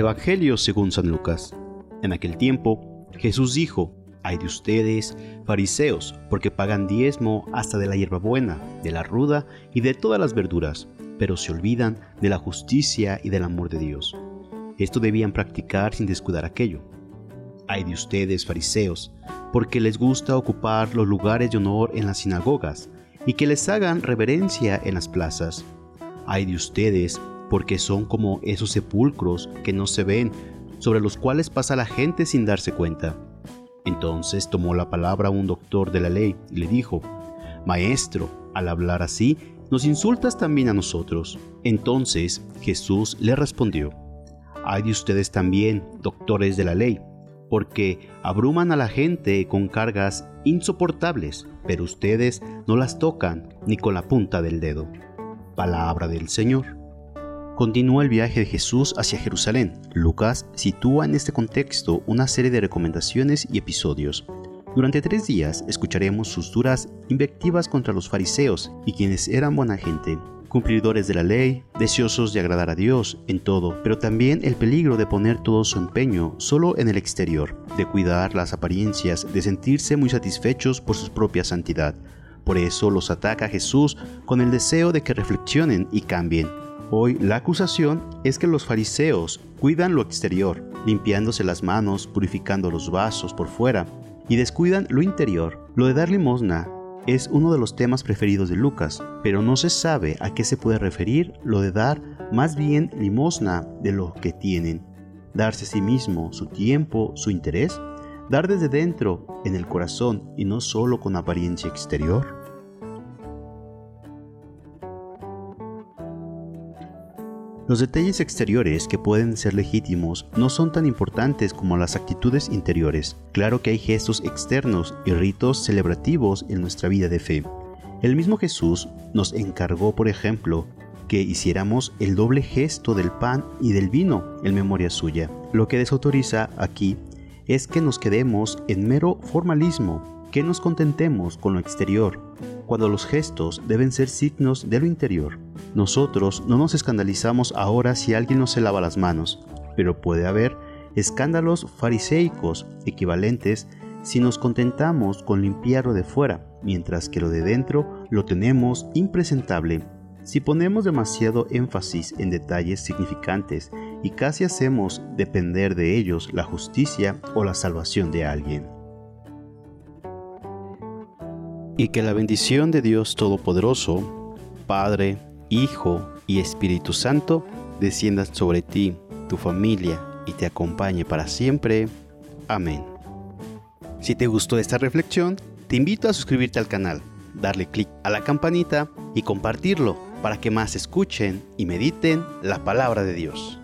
Evangelio según San Lucas. En aquel tiempo, Jesús dijo, Hay de ustedes, fariseos, porque pagan diezmo hasta de la hierbabuena, de la ruda y de todas las verduras, pero se olvidan de la justicia y del amor de Dios. Esto debían practicar sin descuidar aquello. Hay de ustedes, fariseos, porque les gusta ocupar los lugares de honor en las sinagogas y que les hagan reverencia en las plazas. Hay de ustedes, porque son como esos sepulcros que no se ven, sobre los cuales pasa la gente sin darse cuenta. Entonces tomó la palabra un doctor de la ley y le dijo, Maestro, al hablar así, nos insultas también a nosotros. Entonces Jesús le respondió, Hay de ustedes también, doctores de la ley, porque abruman a la gente con cargas insoportables, pero ustedes no las tocan ni con la punta del dedo. Palabra del Señor. Continúa el viaje de Jesús hacia Jerusalén. Lucas sitúa en este contexto una serie de recomendaciones y episodios. Durante tres días escucharemos sus duras invectivas contra los fariseos y quienes eran buena gente, cumplidores de la ley, deseosos de agradar a Dios en todo, pero también el peligro de poner todo su empeño solo en el exterior, de cuidar las apariencias, de sentirse muy satisfechos por su propia santidad. Por eso los ataca Jesús con el deseo de que reflexionen y cambien, Hoy la acusación es que los fariseos cuidan lo exterior, limpiándose las manos, purificando los vasos por fuera, y descuidan lo interior. Lo de dar limosna es uno de los temas preferidos de Lucas, pero no se sabe a qué se puede referir lo de dar más bien limosna de lo que tienen. Darse a sí mismo su tiempo, su interés, dar desde dentro, en el corazón y no solo con apariencia exterior. Los detalles exteriores que pueden ser legítimos no son tan importantes como las actitudes interiores. Claro que hay gestos externos y ritos celebrativos en nuestra vida de fe. El mismo Jesús nos encargó, por ejemplo, que hiciéramos el doble gesto del pan y del vino en memoria suya. Lo que desautoriza aquí es que nos quedemos en mero formalismo, que nos contentemos con lo exterior, cuando los gestos deben ser signos de lo interior. Nosotros no nos escandalizamos ahora si alguien no se lava las manos, pero puede haber escándalos fariseicos equivalentes si nos contentamos con limpiarlo de fuera, mientras que lo de dentro lo tenemos impresentable. Si ponemos demasiado énfasis en detalles significantes y casi hacemos depender de ellos la justicia o la salvación de alguien y que la bendición de Dios Todopoderoso, Padre, Hijo y Espíritu Santo, descienda sobre ti, tu familia y te acompañe para siempre. Amén. Si te gustó esta reflexión, te invito a suscribirte al canal, darle clic a la campanita y compartirlo para que más escuchen y mediten la palabra de Dios.